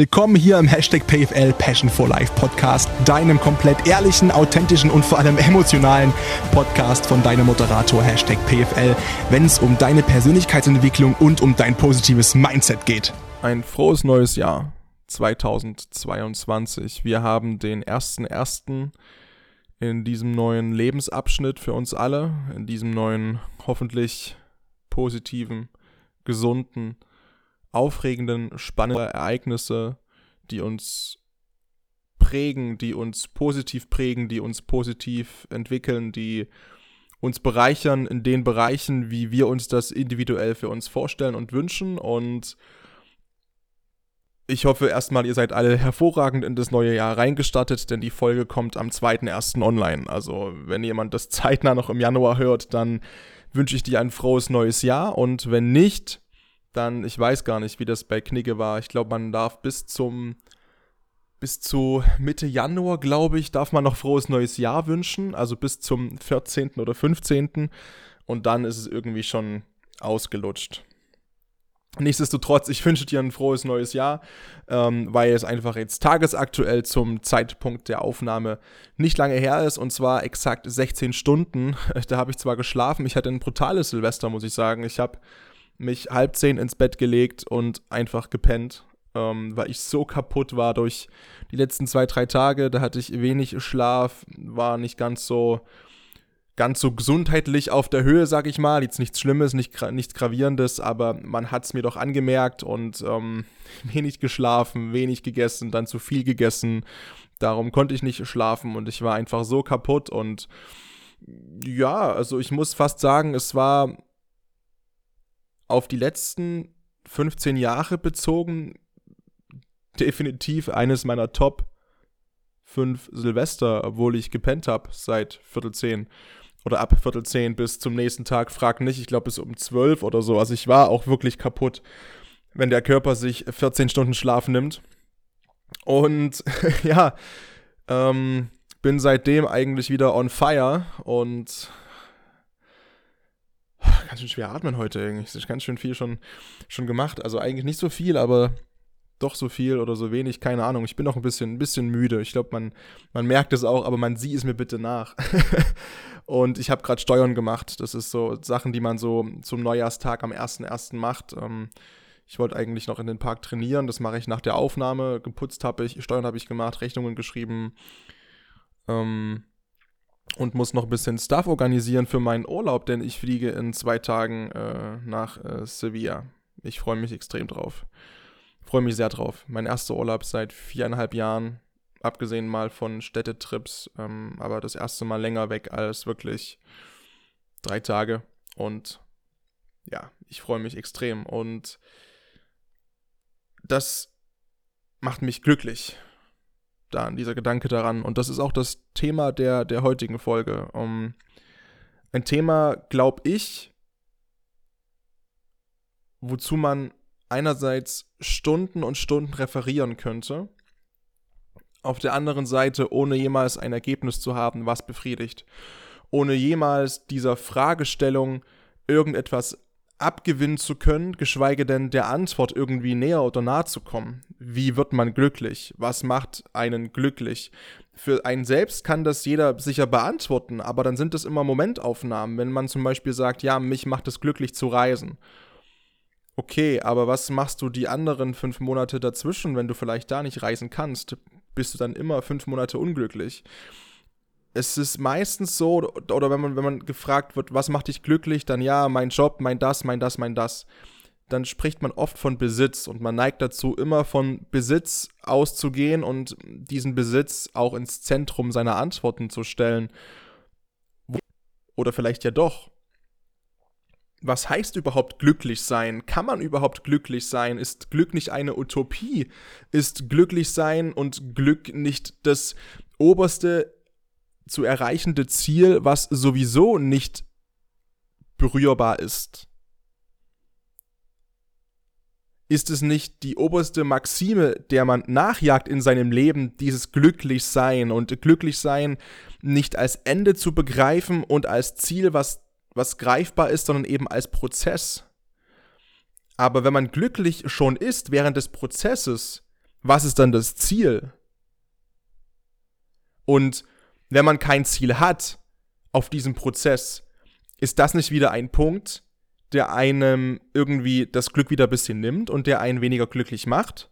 Willkommen hier im Hashtag PFL Passion for Life Podcast, deinem komplett ehrlichen, authentischen und vor allem emotionalen Podcast von deinem Moderator Hashtag PFL, wenn es um deine Persönlichkeitsentwicklung und um dein positives Mindset geht. Ein frohes neues Jahr 2022. Wir haben den ersten ersten in diesem neuen Lebensabschnitt für uns alle, in diesem neuen hoffentlich positiven, gesunden, aufregenden, spannenden Ereignisse, die uns prägen, die uns positiv prägen, die uns positiv entwickeln, die uns bereichern in den Bereichen, wie wir uns das individuell für uns vorstellen und wünschen. Und ich hoffe erstmal, ihr seid alle hervorragend in das neue Jahr reingestattet, denn die Folge kommt am 2.1. online. Also wenn jemand das zeitnah noch im Januar hört, dann wünsche ich dir ein frohes neues Jahr. Und wenn nicht, dann, ich weiß gar nicht, wie das bei Knigge war. Ich glaube, man darf bis zum, bis zu Mitte Januar, glaube ich, darf man noch frohes neues Jahr wünschen. Also bis zum 14. oder 15. Und dann ist es irgendwie schon ausgelutscht. Nichtsdestotrotz, ich wünsche dir ein frohes neues Jahr, ähm, weil es einfach jetzt tagesaktuell zum Zeitpunkt der Aufnahme nicht lange her ist und zwar exakt 16 Stunden. Da habe ich zwar geschlafen, ich hatte ein brutales Silvester, muss ich sagen. Ich habe mich halb zehn ins Bett gelegt und einfach gepennt, ähm, weil ich so kaputt war durch die letzten zwei, drei Tage. Da hatte ich wenig Schlaf, war nicht ganz so ganz so gesundheitlich auf der Höhe, sag ich mal. Jetzt nichts Schlimmes, nicht, nichts Gravierendes, aber man hat es mir doch angemerkt und ähm, wenig geschlafen, wenig gegessen, dann zu viel gegessen. Darum konnte ich nicht schlafen und ich war einfach so kaputt und ja, also ich muss fast sagen, es war auf die letzten 15 Jahre bezogen definitiv eines meiner Top 5 Silvester, obwohl ich gepennt habe seit Viertel 10 oder ab Viertel 10 bis zum nächsten Tag. Frag nicht, ich glaube bis um 12 oder so. Also ich war auch wirklich kaputt, wenn der Körper sich 14 Stunden Schlaf nimmt. Und ja, ähm, bin seitdem eigentlich wieder on fire und ganz schön schwer atmen heute irgendwie. Ich habe ganz schön viel schon, schon gemacht. Also eigentlich nicht so viel, aber doch so viel oder so wenig, keine Ahnung. Ich bin noch ein bisschen, ein bisschen müde. Ich glaube, man, man merkt es auch, aber man sieht es mir bitte nach. und ich habe gerade Steuern gemacht. Das ist so Sachen, die man so zum Neujahrstag am 1.1. macht. Ähm, ich wollte eigentlich noch in den Park trainieren. Das mache ich nach der Aufnahme. Geputzt habe ich, Steuern habe ich gemacht, Rechnungen geschrieben. Ähm, und muss noch ein bisschen Stuff organisieren für meinen Urlaub, denn ich fliege in zwei Tagen äh, nach äh, Sevilla. Ich freue mich extrem drauf. Freue mich sehr drauf. Mein erster Urlaub seit viereinhalb Jahren, abgesehen mal von Städtetrips, ähm, aber das erste Mal länger weg als wirklich drei Tage. Und ja, ich freue mich extrem. Und das macht mich glücklich da dieser Gedanke daran. Und das ist auch das Thema der, der heutigen Folge. Um, ein Thema, glaube ich, wozu man einerseits Stunden und Stunden referieren könnte, auf der anderen Seite ohne jemals ein Ergebnis zu haben, was befriedigt, ohne jemals dieser Fragestellung irgendetwas abgewinnen zu können, geschweige denn der Antwort irgendwie näher oder nahe zu kommen. Wie wird man glücklich? Was macht einen glücklich? Für einen selbst kann das jeder sicher beantworten, aber dann sind es immer Momentaufnahmen, wenn man zum Beispiel sagt, ja, mich macht es glücklich zu reisen. Okay, aber was machst du die anderen fünf Monate dazwischen, wenn du vielleicht da nicht reisen kannst? Bist du dann immer fünf Monate unglücklich? Es ist meistens so, oder wenn man, wenn man gefragt wird, was macht dich glücklich, dann ja, mein Job, mein das, mein das, mein das. Dann spricht man oft von Besitz und man neigt dazu, immer von Besitz auszugehen und diesen Besitz auch ins Zentrum seiner Antworten zu stellen. Oder vielleicht ja doch. Was heißt überhaupt glücklich sein? Kann man überhaupt glücklich sein? Ist Glück nicht eine Utopie? Ist glücklich sein und Glück nicht das oberste zu erreichende Ziel, was sowieso nicht berührbar ist? Ist es nicht die oberste Maxime, der man nachjagt in seinem Leben, dieses Glücklichsein und Glücklichsein nicht als Ende zu begreifen und als Ziel, was, was greifbar ist, sondern eben als Prozess? Aber wenn man glücklich schon ist während des Prozesses, was ist dann das Ziel? Und wenn man kein Ziel hat auf diesem Prozess, ist das nicht wieder ein Punkt, der einem irgendwie das Glück wieder ein bisschen nimmt und der einen weniger glücklich macht?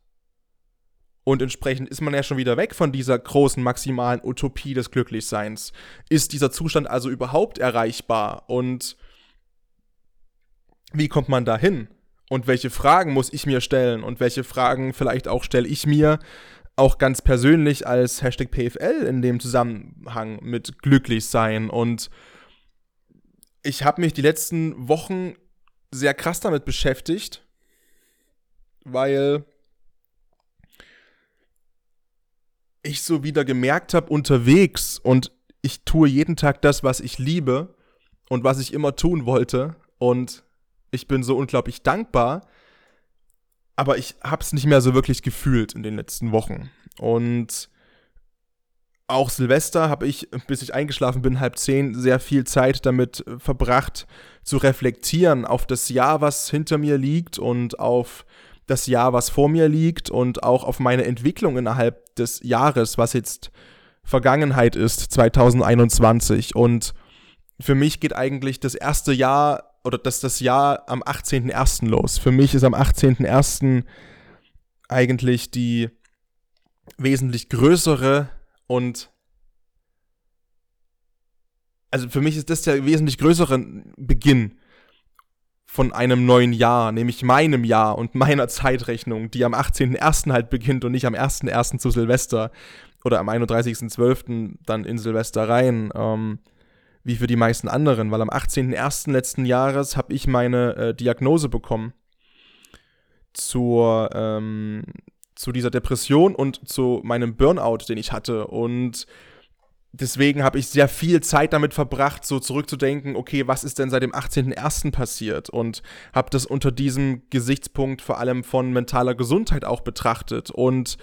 Und entsprechend ist man ja schon wieder weg von dieser großen maximalen Utopie des Glücklichseins. Ist dieser Zustand also überhaupt erreichbar? Und wie kommt man da hin? Und welche Fragen muss ich mir stellen? Und welche Fragen vielleicht auch stelle ich mir auch ganz persönlich als Hashtag PFL in dem Zusammenhang mit glücklich sein? Und ich habe mich die letzten Wochen sehr krass damit beschäftigt, weil ich so wieder gemerkt habe unterwegs und ich tue jeden Tag das, was ich liebe und was ich immer tun wollte und ich bin so unglaublich dankbar, aber ich habe es nicht mehr so wirklich gefühlt in den letzten Wochen und auch Silvester habe ich, bis ich eingeschlafen bin, halb zehn, sehr viel Zeit damit verbracht, zu reflektieren auf das Jahr, was hinter mir liegt und auf das Jahr, was vor mir liegt und auch auf meine Entwicklung innerhalb des Jahres, was jetzt Vergangenheit ist, 2021. Und für mich geht eigentlich das erste Jahr oder das, das Jahr am 18.01. los. Für mich ist am 18.01. eigentlich die wesentlich größere und also für mich ist das der wesentlich größere Beginn von einem neuen Jahr, nämlich meinem Jahr und meiner Zeitrechnung, die am 18.01. halt beginnt und nicht am 1.01. zu Silvester oder am 31.12. dann in Silvester rein, ähm, wie für die meisten anderen, weil am 18.01. letzten Jahres habe ich meine äh, Diagnose bekommen zur, ähm, zu dieser Depression und zu meinem Burnout, den ich hatte und deswegen habe ich sehr viel Zeit damit verbracht, so zurückzudenken, okay, was ist denn seit dem 18.01. passiert? Und habe das unter diesem Gesichtspunkt vor allem von mentaler Gesundheit auch betrachtet und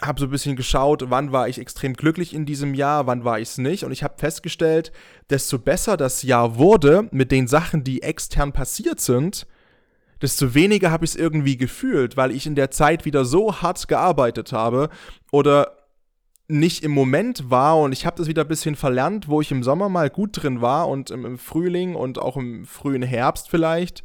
habe so ein bisschen geschaut, wann war ich extrem glücklich in diesem Jahr, wann war ich es nicht. Und ich habe festgestellt, desto besser das Jahr wurde mit den Sachen, die extern passiert sind, desto weniger habe ich es irgendwie gefühlt, weil ich in der Zeit wieder so hart gearbeitet habe oder nicht im Moment war und ich habe das wieder ein bisschen verlernt, wo ich im Sommer mal gut drin war und im, im, Frühling und auch im frühen Herbst vielleicht,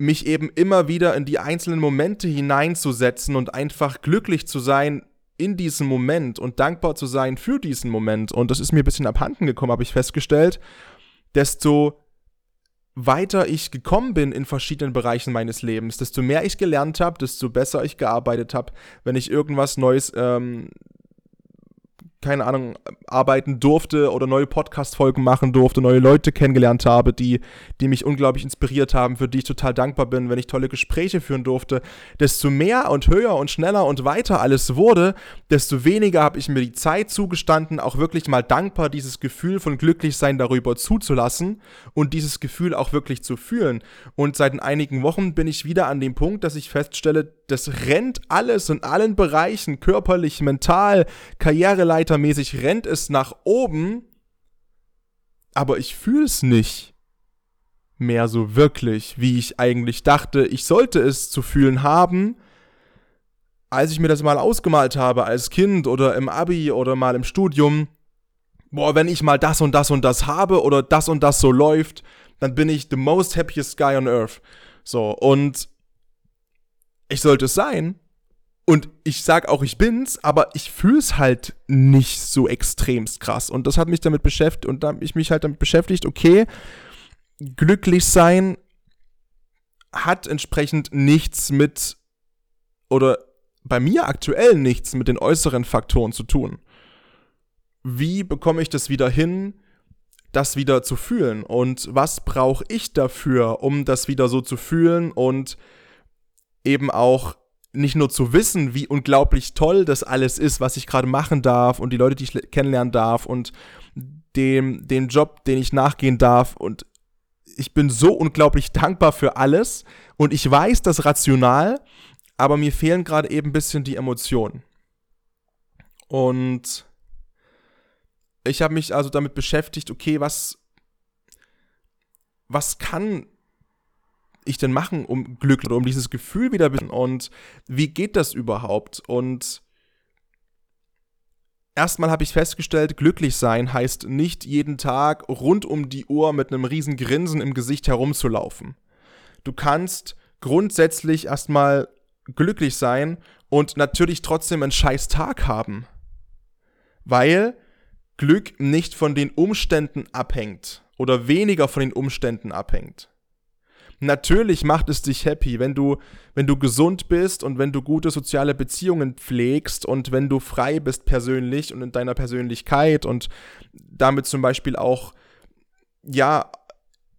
mich eben immer wieder in die einzelnen Momente hineinzusetzen und einfach glücklich zu sein in diesem Moment und dankbar zu sein für diesen Moment. Und das ist mir ein bisschen abhanden gekommen, habe ich festgestellt, desto weiter ich gekommen bin in verschiedenen Bereichen meines Lebens, desto mehr ich gelernt habe, desto besser ich gearbeitet habe, wenn ich irgendwas Neues ähm, keine Ahnung, arbeiten durfte oder neue Podcast-Folgen machen durfte, neue Leute kennengelernt habe, die, die mich unglaublich inspiriert haben, für die ich total dankbar bin, wenn ich tolle Gespräche führen durfte, desto mehr und höher und schneller und weiter alles wurde, desto weniger habe ich mir die Zeit zugestanden, auch wirklich mal dankbar dieses Gefühl von Glücklichsein darüber zuzulassen und dieses Gefühl auch wirklich zu fühlen. Und seit einigen Wochen bin ich wieder an dem Punkt, dass ich feststelle, das rennt alles in allen Bereichen, körperlich, mental, karriereleitermäßig, rennt es nach oben, aber ich fühle es nicht mehr so wirklich, wie ich eigentlich dachte, ich sollte es zu fühlen haben, als ich mir das mal ausgemalt habe als Kind oder im Abi oder mal im Studium. Boah, wenn ich mal das und das und das habe oder das und das so läuft, dann bin ich the most happiest guy on earth. So, und ich sollte es sein. Und ich sag auch, ich bin's, aber ich fühl's halt nicht so extremst krass. Und das hat mich damit beschäftigt und da habe ich mich halt damit beschäftigt, okay, glücklich sein hat entsprechend nichts mit oder bei mir aktuell nichts mit den äußeren Faktoren zu tun. Wie bekomme ich das wieder hin, das wieder zu fühlen? Und was brauche ich dafür, um das wieder so zu fühlen und eben auch nicht nur zu wissen, wie unglaublich toll das alles ist, was ich gerade machen darf und die Leute, die ich kennenlernen darf und dem, den Job, den ich nachgehen darf und ich bin so unglaublich dankbar für alles und ich weiß das rational, aber mir fehlen gerade eben ein bisschen die Emotionen. Und ich habe mich also damit beschäftigt, okay, was, was kann ich denn machen, um Glück oder um dieses Gefühl wieder und wie geht das überhaupt? Und erstmal habe ich festgestellt, glücklich sein heißt nicht jeden Tag rund um die Uhr mit einem riesen Grinsen im Gesicht herumzulaufen. Du kannst grundsätzlich erstmal glücklich sein und natürlich trotzdem einen scheiß Tag haben. Weil Glück nicht von den Umständen abhängt oder weniger von den Umständen abhängt. Natürlich macht es dich happy, wenn du, wenn du gesund bist und wenn du gute soziale Beziehungen pflegst und wenn du frei bist persönlich und in deiner Persönlichkeit und damit zum Beispiel auch, ja,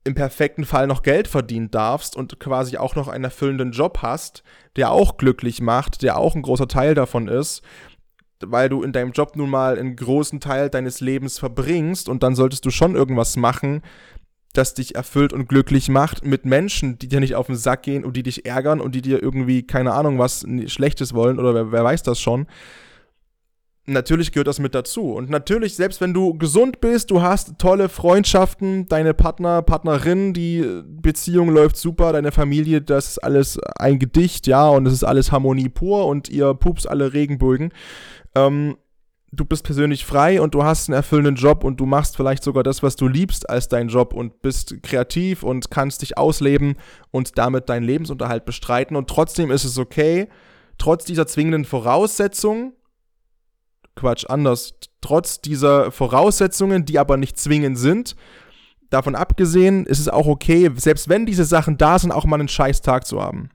im perfekten Fall noch Geld verdienen darfst und quasi auch noch einen erfüllenden Job hast, der auch glücklich macht, der auch ein großer Teil davon ist, weil du in deinem Job nun mal einen großen Teil deines Lebens verbringst und dann solltest du schon irgendwas machen, das dich erfüllt und glücklich macht mit Menschen, die dir nicht auf den Sack gehen und die dich ärgern und die dir irgendwie, keine Ahnung, was Schlechtes wollen oder wer, wer weiß das schon. Natürlich gehört das mit dazu. Und natürlich, selbst wenn du gesund bist, du hast tolle Freundschaften, deine Partner, Partnerin, die Beziehung läuft super, deine Familie, das ist alles ein Gedicht, ja, und es ist alles Harmonie pur und ihr pups alle Regenbögen. Ähm, du bist persönlich frei und du hast einen erfüllenden Job und du machst vielleicht sogar das, was du liebst als dein Job und bist kreativ und kannst dich ausleben und damit deinen Lebensunterhalt bestreiten und trotzdem ist es okay, trotz dieser zwingenden Voraussetzungen, Quatsch, anders, trotz dieser Voraussetzungen, die aber nicht zwingend sind, davon abgesehen, ist es auch okay, selbst wenn diese Sachen da sind, auch mal einen scheiß Tag zu haben.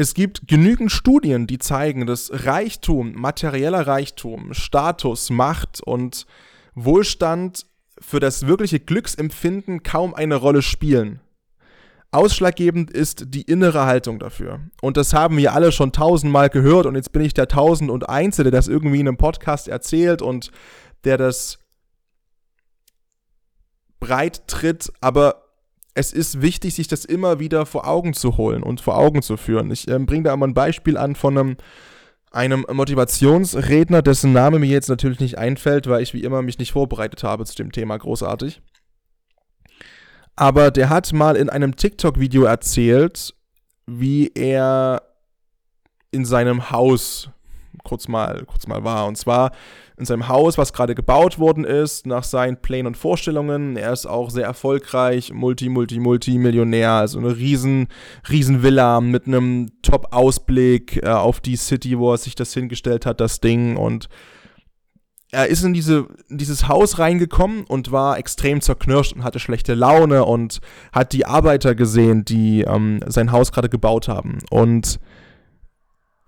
Es gibt genügend Studien, die zeigen, dass Reichtum, materieller Reichtum, Status, Macht und Wohlstand für das wirkliche Glücksempfinden kaum eine Rolle spielen. Ausschlaggebend ist die innere Haltung dafür. Und das haben wir alle schon tausendmal gehört und jetzt bin ich der tausend und Einzelne, der das irgendwie in einem Podcast erzählt und der das breit tritt, aber es ist wichtig, sich das immer wieder vor Augen zu holen und vor Augen zu führen. Ich äh, bringe da mal ein Beispiel an von einem, einem Motivationsredner, dessen Name mir jetzt natürlich nicht einfällt, weil ich wie immer mich nicht vorbereitet habe zu dem Thema großartig. Aber der hat mal in einem TikTok-Video erzählt, wie er in seinem Haus kurz mal, kurz mal war. Und zwar in seinem Haus, was gerade gebaut worden ist, nach seinen Plänen und Vorstellungen. Er ist auch sehr erfolgreich, Multi, Multi, Multi-Millionär, also eine riesen, riesen Villa mit einem Top-Ausblick äh, auf die City, wo er sich das hingestellt hat, das Ding. Und er ist in, diese, in dieses Haus reingekommen und war extrem zerknirscht und hatte schlechte Laune und hat die Arbeiter gesehen, die ähm, sein Haus gerade gebaut haben. Und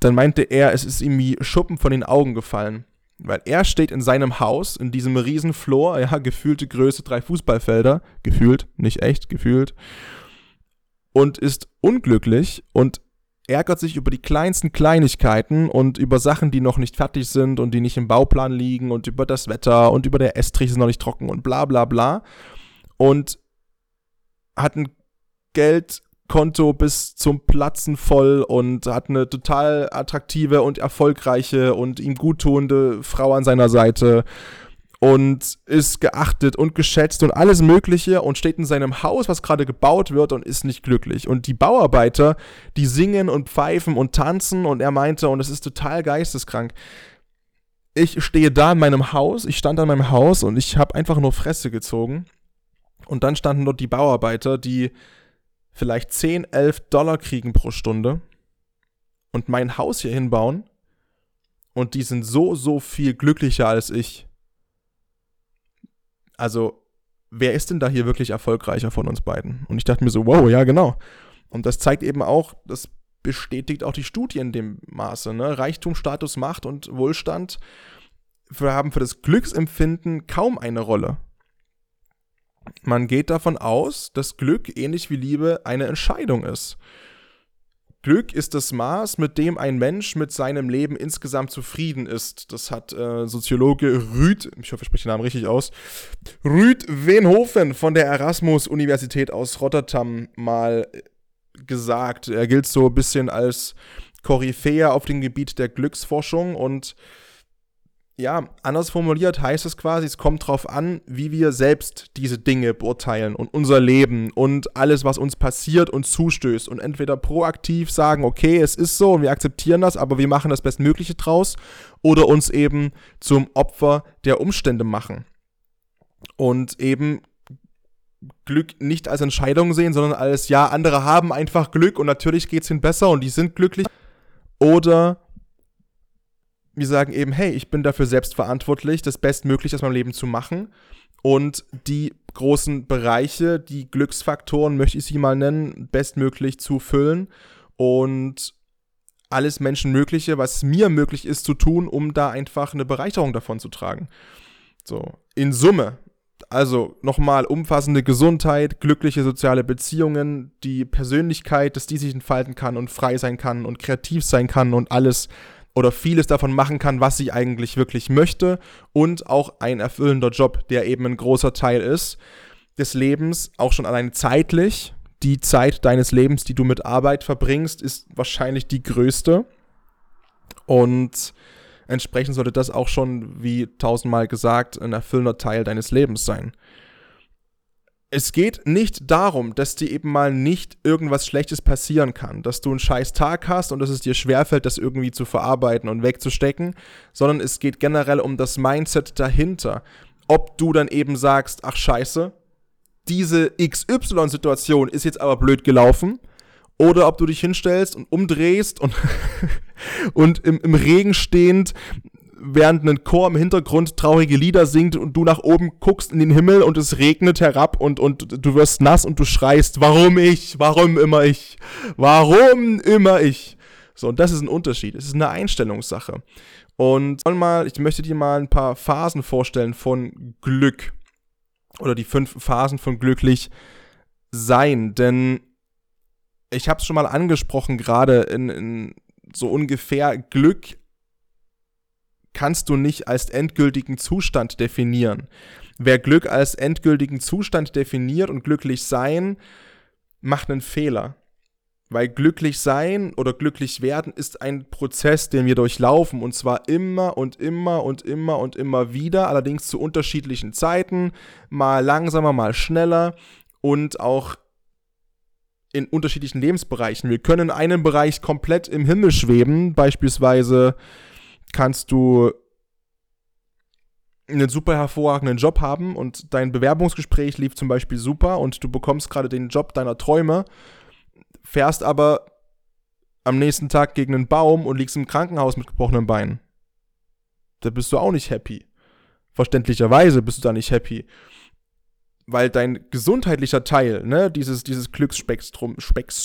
dann meinte er, es ist ihm wie Schuppen von den Augen gefallen. Weil er steht in seinem Haus, in diesem riesen Floor, ja, gefühlte Größe drei Fußballfelder, gefühlt, nicht echt, gefühlt, und ist unglücklich und ärgert sich über die kleinsten Kleinigkeiten und über Sachen, die noch nicht fertig sind und die nicht im Bauplan liegen und über das Wetter und über der Estrich ist noch nicht trocken und bla bla bla. Und hat ein Geld Konto bis zum Platzen voll und hat eine total attraktive und erfolgreiche und ihm guttuende Frau an seiner Seite und ist geachtet und geschätzt und alles Mögliche und steht in seinem Haus, was gerade gebaut wird und ist nicht glücklich. Und die Bauarbeiter, die singen und pfeifen und tanzen und er meinte, und es ist total geisteskrank. Ich stehe da in meinem Haus, ich stand an meinem Haus und ich habe einfach nur Fresse gezogen. Und dann standen dort die Bauarbeiter, die vielleicht 10, 11 Dollar kriegen pro Stunde und mein Haus hier hinbauen und die sind so, so viel glücklicher als ich. Also, wer ist denn da hier wirklich erfolgreicher von uns beiden? Und ich dachte mir so, wow, ja, genau. Und das zeigt eben auch, das bestätigt auch die Studie in dem Maße. Ne? Reichtum, Status, Macht und Wohlstand haben für das Glücksempfinden kaum eine Rolle. Man geht davon aus, dass Glück ähnlich wie Liebe eine Entscheidung ist. Glück ist das Maß, mit dem ein Mensch mit seinem Leben insgesamt zufrieden ist. Das hat äh, Soziologe Rüd, ich hoffe, ich spreche den Namen richtig aus, Rüd Wenhofen von der Erasmus-Universität aus Rotterdam mal gesagt. Er gilt so ein bisschen als Koryphäe auf dem Gebiet der Glücksforschung und ja, anders formuliert heißt es quasi, es kommt darauf an, wie wir selbst diese Dinge beurteilen und unser Leben und alles, was uns passiert und zustößt. Und entweder proaktiv sagen, okay, es ist so und wir akzeptieren das, aber wir machen das Bestmögliche draus, oder uns eben zum Opfer der Umstände machen. Und eben Glück nicht als Entscheidung sehen, sondern als, ja, andere haben einfach Glück und natürlich geht es ihnen besser und die sind glücklich. Oder wir sagen eben, hey, ich bin dafür selbst verantwortlich, das Bestmögliche aus meinem Leben zu machen. Und die großen Bereiche, die Glücksfaktoren, möchte ich sie mal nennen, bestmöglich zu füllen. Und alles Menschenmögliche, was mir möglich ist zu tun, um da einfach eine Bereicherung davon zu tragen. So, in Summe. Also nochmal umfassende Gesundheit, glückliche soziale Beziehungen, die Persönlichkeit, dass die sich entfalten kann und frei sein kann und kreativ sein kann und alles oder vieles davon machen kann, was sie eigentlich wirklich möchte und auch ein erfüllender Job, der eben ein großer Teil ist des Lebens, auch schon allein zeitlich. Die Zeit deines Lebens, die du mit Arbeit verbringst, ist wahrscheinlich die größte. Und entsprechend sollte das auch schon, wie tausendmal gesagt, ein erfüllender Teil deines Lebens sein es geht nicht darum, dass dir eben mal nicht irgendwas Schlechtes passieren kann, dass du einen scheiß Tag hast und dass es dir schwerfällt, das irgendwie zu verarbeiten und wegzustecken, sondern es geht generell um das Mindset dahinter. Ob du dann eben sagst, ach scheiße, diese XY-Situation ist jetzt aber blöd gelaufen, oder ob du dich hinstellst und umdrehst und, und im, im Regen stehend während ein Chor im Hintergrund traurige Lieder singt und du nach oben guckst in den Himmel und es regnet herab und, und du wirst nass und du schreist, warum ich, warum immer ich, warum immer ich. So, und das ist ein Unterschied. Es ist eine Einstellungssache. Und mal, ich möchte dir mal ein paar Phasen vorstellen von Glück. Oder die fünf Phasen von glücklich sein. Denn ich habe es schon mal angesprochen, gerade in, in so ungefähr Glück kannst du nicht als endgültigen Zustand definieren. Wer Glück als endgültigen Zustand definiert und glücklich sein, macht einen Fehler. Weil glücklich sein oder glücklich werden ist ein Prozess, den wir durchlaufen und zwar immer und immer und immer und immer wieder, allerdings zu unterschiedlichen Zeiten, mal langsamer, mal schneller und auch in unterschiedlichen Lebensbereichen. Wir können in einem Bereich komplett im Himmel schweben, beispielsweise kannst du einen super hervorragenden Job haben und dein Bewerbungsgespräch lief zum Beispiel super und du bekommst gerade den Job deiner Träume, fährst aber am nächsten Tag gegen einen Baum und liegst im Krankenhaus mit gebrochenen Beinen. Da bist du auch nicht happy. Verständlicherweise bist du da nicht happy. Weil dein gesundheitlicher Teil, ne, dieses, dieses Glücksspektrum, Spektrums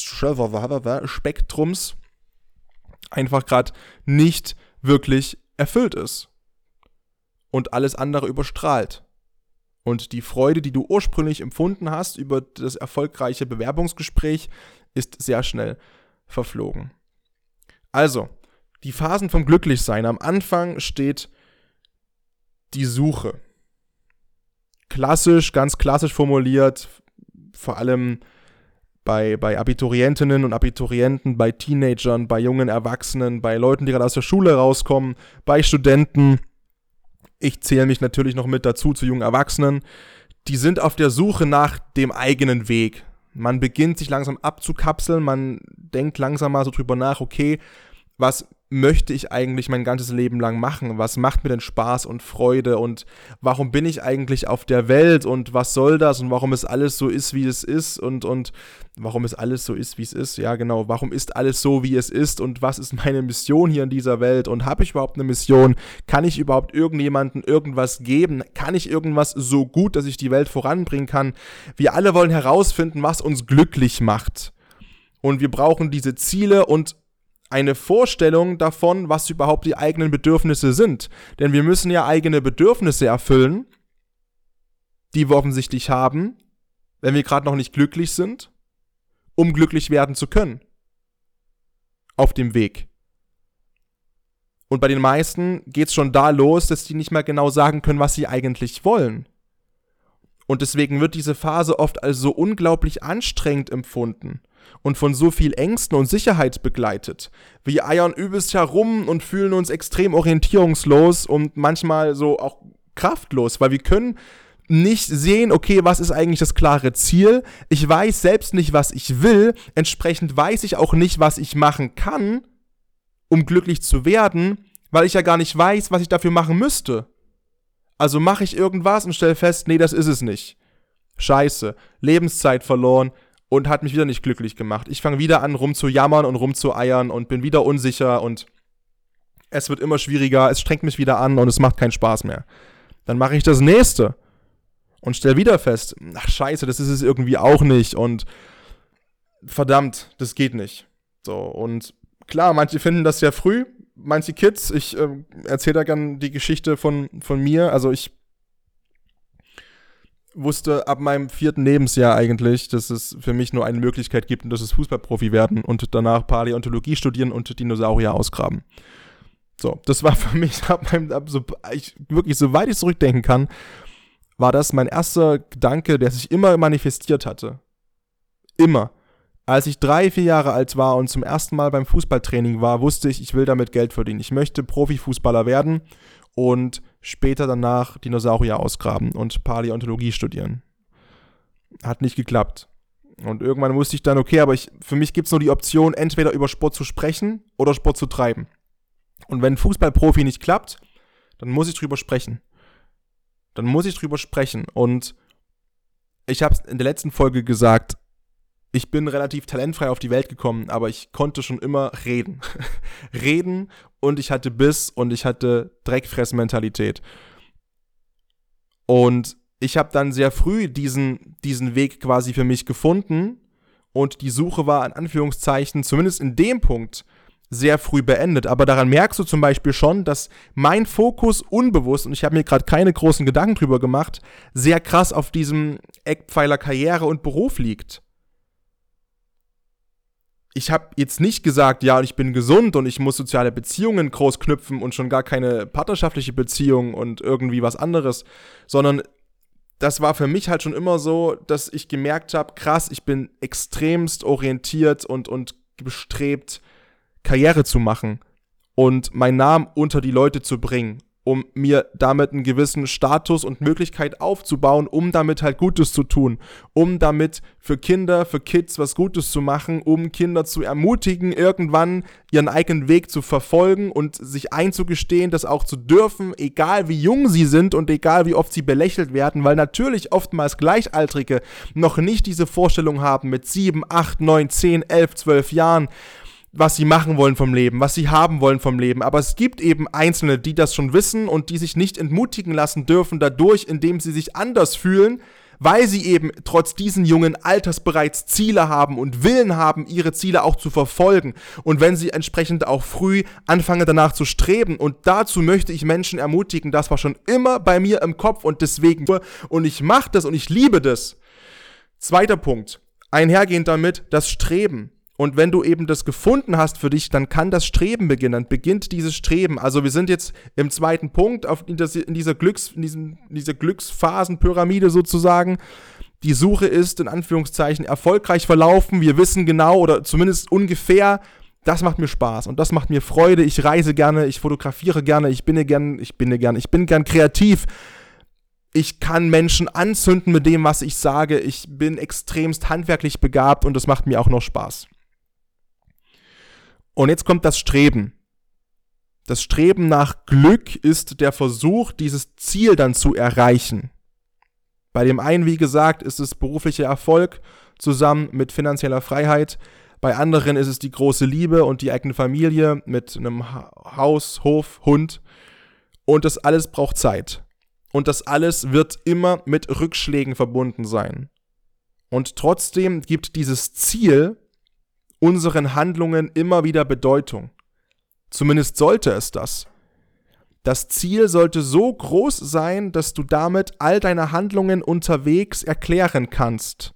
einfach gerade nicht wirklich erfüllt ist und alles andere überstrahlt. Und die Freude, die du ursprünglich empfunden hast über das erfolgreiche Bewerbungsgespräch, ist sehr schnell verflogen. Also, die Phasen vom Glücklichsein. Am Anfang steht die Suche. Klassisch, ganz klassisch formuliert, vor allem bei, bei Abiturientinnen und Abiturienten, bei Teenagern, bei jungen Erwachsenen, bei Leuten, die gerade aus der Schule rauskommen, bei Studenten. Ich zähle mich natürlich noch mit dazu zu jungen Erwachsenen. Die sind auf der Suche nach dem eigenen Weg. Man beginnt sich langsam abzukapseln, man denkt langsam mal so drüber nach, okay, was möchte ich eigentlich mein ganzes Leben lang machen? Was macht mir denn Spaß und Freude? Und warum bin ich eigentlich auf der Welt? Und was soll das? Und warum es alles so ist, wie es ist? Und, und warum es alles so ist, wie es ist? Ja, genau. Warum ist alles so, wie es ist? Und was ist meine Mission hier in dieser Welt? Und habe ich überhaupt eine Mission? Kann ich überhaupt irgendjemandem irgendwas geben? Kann ich irgendwas so gut, dass ich die Welt voranbringen kann? Wir alle wollen herausfinden, was uns glücklich macht. Und wir brauchen diese Ziele und eine Vorstellung davon, was überhaupt die eigenen Bedürfnisse sind. Denn wir müssen ja eigene Bedürfnisse erfüllen, die wir offensichtlich haben, wenn wir gerade noch nicht glücklich sind, um glücklich werden zu können. Auf dem Weg. Und bei den meisten geht es schon da los, dass die nicht mehr genau sagen können, was sie eigentlich wollen. Und deswegen wird diese Phase oft als so unglaublich anstrengend empfunden und von so viel Ängsten und Sicherheit begleitet. Wir eiern übelst herum und fühlen uns extrem orientierungslos und manchmal so auch kraftlos, weil wir können nicht sehen, okay, was ist eigentlich das klare Ziel? Ich weiß selbst nicht, was ich will, entsprechend weiß ich auch nicht, was ich machen kann, um glücklich zu werden, weil ich ja gar nicht weiß, was ich dafür machen müsste. Also mache ich irgendwas und stelle fest, nee, das ist es nicht. Scheiße, Lebenszeit verloren und hat mich wieder nicht glücklich gemacht. Ich fange wieder an, rumzujammern und rumzueiern und bin wieder unsicher und es wird immer schwieriger, es strengt mich wieder an und es macht keinen Spaß mehr. Dann mache ich das nächste und stelle wieder fest, ach scheiße, das ist es irgendwie auch nicht und verdammt, das geht nicht. So, und klar, manche finden das sehr früh, manche Kids, ich äh, erzähle da gern die Geschichte von, von mir, also ich wusste ab meinem vierten Lebensjahr eigentlich, dass es für mich nur eine Möglichkeit gibt und das ist Fußballprofi werden und danach Paläontologie studieren und Dinosaurier ausgraben. So, das war für mich ab meinem, ab so, ich, wirklich, soweit ich zurückdenken kann, war das mein erster Gedanke, der sich immer manifestiert hatte. Immer. Als ich drei, vier Jahre alt war und zum ersten Mal beim Fußballtraining war, wusste ich, ich will damit Geld verdienen. Ich möchte Profifußballer werden und später danach Dinosaurier ausgraben und Paläontologie studieren. Hat nicht geklappt. Und irgendwann wusste ich dann, okay, aber ich, für mich gibt es nur die Option, entweder über Sport zu sprechen oder Sport zu treiben. Und wenn Fußballprofi nicht klappt, dann muss ich drüber sprechen. Dann muss ich drüber sprechen. Und ich habe es in der letzten Folge gesagt, ich bin relativ talentfrei auf die Welt gekommen, aber ich konnte schon immer reden. reden und ich hatte Biss und ich hatte Dreckfressmentalität. Und ich habe dann sehr früh diesen, diesen Weg quasi für mich gefunden und die Suche war in Anführungszeichen, zumindest in dem Punkt, sehr früh beendet. Aber daran merkst du zum Beispiel schon, dass mein Fokus unbewusst, und ich habe mir gerade keine großen Gedanken drüber gemacht, sehr krass auf diesem Eckpfeiler Karriere und Beruf liegt ich habe jetzt nicht gesagt, ja, ich bin gesund und ich muss soziale Beziehungen groß knüpfen und schon gar keine partnerschaftliche Beziehung und irgendwie was anderes, sondern das war für mich halt schon immer so, dass ich gemerkt habe, krass, ich bin extremst orientiert und, und bestrebt, Karriere zu machen und meinen Namen unter die Leute zu bringen um mir damit einen gewissen Status und Möglichkeit aufzubauen, um damit halt Gutes zu tun, um damit für Kinder, für Kids was Gutes zu machen, um Kinder zu ermutigen, irgendwann ihren eigenen Weg zu verfolgen und sich einzugestehen, das auch zu dürfen, egal wie jung sie sind und egal wie oft sie belächelt werden, weil natürlich oftmals Gleichaltrige noch nicht diese Vorstellung haben mit 7, 8, 9, 10, 11, 12 Jahren, was sie machen wollen vom Leben, was sie haben wollen vom Leben. Aber es gibt eben Einzelne, die das schon wissen und die sich nicht entmutigen lassen dürfen dadurch, indem sie sich anders fühlen, weil sie eben trotz diesen jungen Alters bereits Ziele haben und Willen haben, ihre Ziele auch zu verfolgen. Und wenn sie entsprechend auch früh anfangen danach zu streben. Und dazu möchte ich Menschen ermutigen, das war schon immer bei mir im Kopf und deswegen, und ich mache das und ich liebe das. Zweiter Punkt. Einhergehend damit das Streben. Und wenn du eben das gefunden hast für dich, dann kann das Streben beginnen, dann beginnt dieses Streben. Also wir sind jetzt im zweiten Punkt auf, in, das, in dieser, Glücks, dieser Glücksphasenpyramide sozusagen. Die Suche ist in Anführungszeichen erfolgreich verlaufen. Wir wissen genau oder zumindest ungefähr, das macht mir Spaß und das macht mir Freude. Ich reise gerne, ich fotografiere gerne, ich bin gern, ich bin gern, ich bin gern kreativ. Ich kann Menschen anzünden mit dem, was ich sage. Ich bin extremst handwerklich begabt und das macht mir auch noch Spaß. Und jetzt kommt das Streben. Das Streben nach Glück ist der Versuch, dieses Ziel dann zu erreichen. Bei dem einen, wie gesagt, ist es beruflicher Erfolg zusammen mit finanzieller Freiheit. Bei anderen ist es die große Liebe und die eigene Familie mit einem Haus, Hof, Hund. Und das alles braucht Zeit. Und das alles wird immer mit Rückschlägen verbunden sein. Und trotzdem gibt dieses Ziel unseren Handlungen immer wieder Bedeutung. Zumindest sollte es das. Das Ziel sollte so groß sein, dass du damit all deine Handlungen unterwegs erklären kannst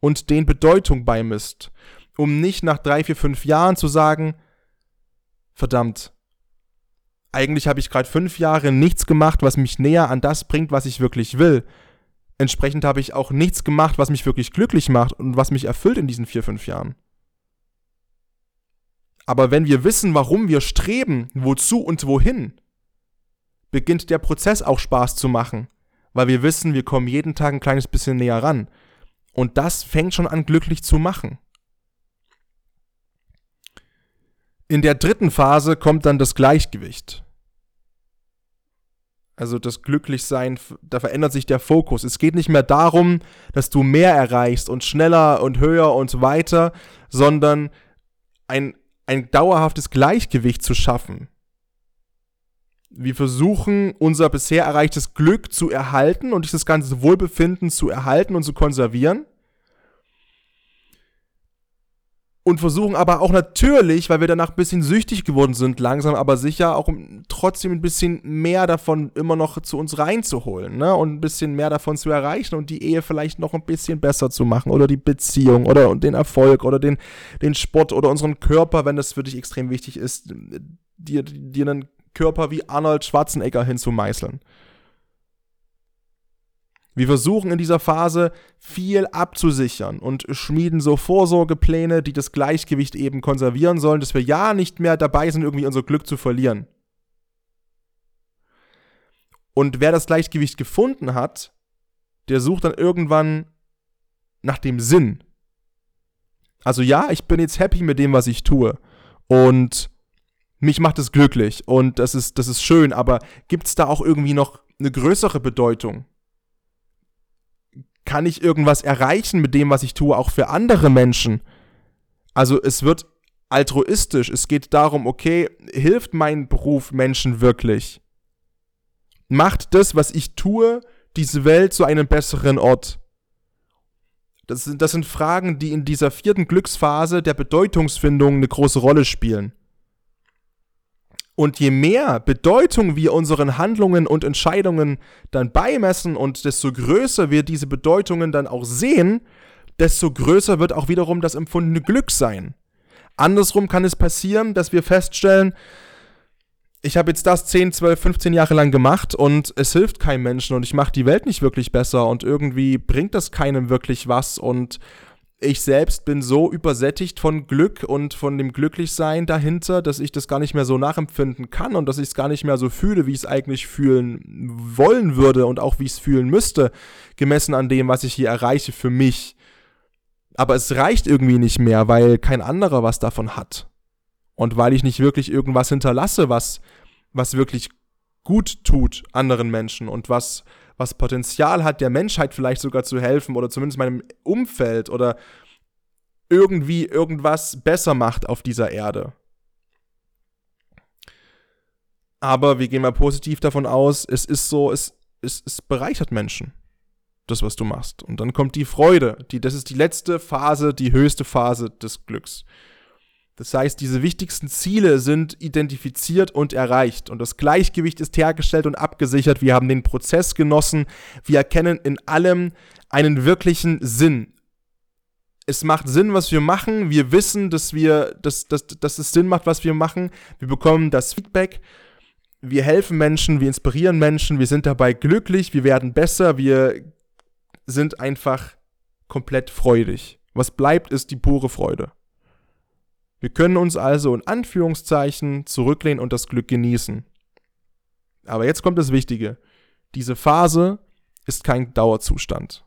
und den Bedeutung beimisst, um nicht nach drei, vier, fünf Jahren zu sagen, verdammt, eigentlich habe ich gerade fünf Jahre nichts gemacht, was mich näher an das bringt, was ich wirklich will. Entsprechend habe ich auch nichts gemacht, was mich wirklich glücklich macht und was mich erfüllt in diesen vier, fünf Jahren. Aber wenn wir wissen, warum wir streben, wozu und wohin, beginnt der Prozess auch Spaß zu machen, weil wir wissen, wir kommen jeden Tag ein kleines bisschen näher ran. Und das fängt schon an, glücklich zu machen. In der dritten Phase kommt dann das Gleichgewicht. Also das Glücklichsein, da verändert sich der Fokus. Es geht nicht mehr darum, dass du mehr erreichst und schneller und höher und weiter, sondern ein, ein dauerhaftes Gleichgewicht zu schaffen. Wir versuchen, unser bisher erreichtes Glück zu erhalten und dieses ganze Wohlbefinden zu erhalten und zu konservieren. Und versuchen aber auch natürlich, weil wir danach ein bisschen süchtig geworden sind, langsam aber sicher, auch trotzdem ein bisschen mehr davon immer noch zu uns reinzuholen, ne? Und ein bisschen mehr davon zu erreichen und die Ehe vielleicht noch ein bisschen besser zu machen oder die Beziehung oder den Erfolg oder den, den Sport oder unseren Körper, wenn das für dich extrem wichtig ist, dir, dir einen Körper wie Arnold Schwarzenegger hinzumeißeln. Wir versuchen in dieser Phase viel abzusichern und schmieden so Vorsorgepläne, die das Gleichgewicht eben konservieren sollen, dass wir ja nicht mehr dabei sind, irgendwie unser Glück zu verlieren. Und wer das Gleichgewicht gefunden hat, der sucht dann irgendwann nach dem Sinn. Also ja, ich bin jetzt happy mit dem, was ich tue. Und mich macht es glücklich und das ist, das ist schön, aber gibt es da auch irgendwie noch eine größere Bedeutung? Kann ich irgendwas erreichen mit dem, was ich tue, auch für andere Menschen? Also es wird altruistisch. Es geht darum, okay, hilft mein Beruf Menschen wirklich? Macht das, was ich tue, diese Welt zu einem besseren Ort? Das sind, das sind Fragen, die in dieser vierten Glücksphase der Bedeutungsfindung eine große Rolle spielen. Und je mehr Bedeutung wir unseren Handlungen und Entscheidungen dann beimessen und desto größer wir diese Bedeutungen dann auch sehen, desto größer wird auch wiederum das empfundene Glück sein. Andersrum kann es passieren, dass wir feststellen, ich habe jetzt das 10, 12, 15 Jahre lang gemacht und es hilft keinem Menschen und ich mache die Welt nicht wirklich besser und irgendwie bringt das keinem wirklich was und ich selbst bin so übersättigt von Glück und von dem Glücklichsein dahinter, dass ich das gar nicht mehr so nachempfinden kann und dass ich es gar nicht mehr so fühle, wie ich es eigentlich fühlen wollen würde und auch wie ich es fühlen müsste, gemessen an dem, was ich hier erreiche für mich. Aber es reicht irgendwie nicht mehr, weil kein anderer was davon hat. Und weil ich nicht wirklich irgendwas hinterlasse, was, was wirklich gut tut anderen Menschen und was was Potenzial hat, der Menschheit vielleicht sogar zu helfen oder zumindest meinem Umfeld oder irgendwie irgendwas besser macht auf dieser Erde. Aber wir gehen mal positiv davon aus, es ist so, es, es, es bereichert Menschen, das, was du machst. Und dann kommt die Freude. Die, das ist die letzte Phase, die höchste Phase des Glücks. Das heißt, diese wichtigsten Ziele sind identifiziert und erreicht und das Gleichgewicht ist hergestellt und abgesichert. Wir haben den Prozess genossen. Wir erkennen in allem einen wirklichen Sinn. Es macht Sinn, was wir machen. Wir wissen, dass wir, dass, dass, dass es Sinn macht, was wir machen. Wir bekommen das Feedback. Wir helfen Menschen, wir inspirieren Menschen, wir sind dabei glücklich, wir werden besser, wir sind einfach komplett freudig. Was bleibt, ist die pure Freude. Wir können uns also in Anführungszeichen zurücklehnen und das Glück genießen. Aber jetzt kommt das Wichtige. Diese Phase ist kein Dauerzustand.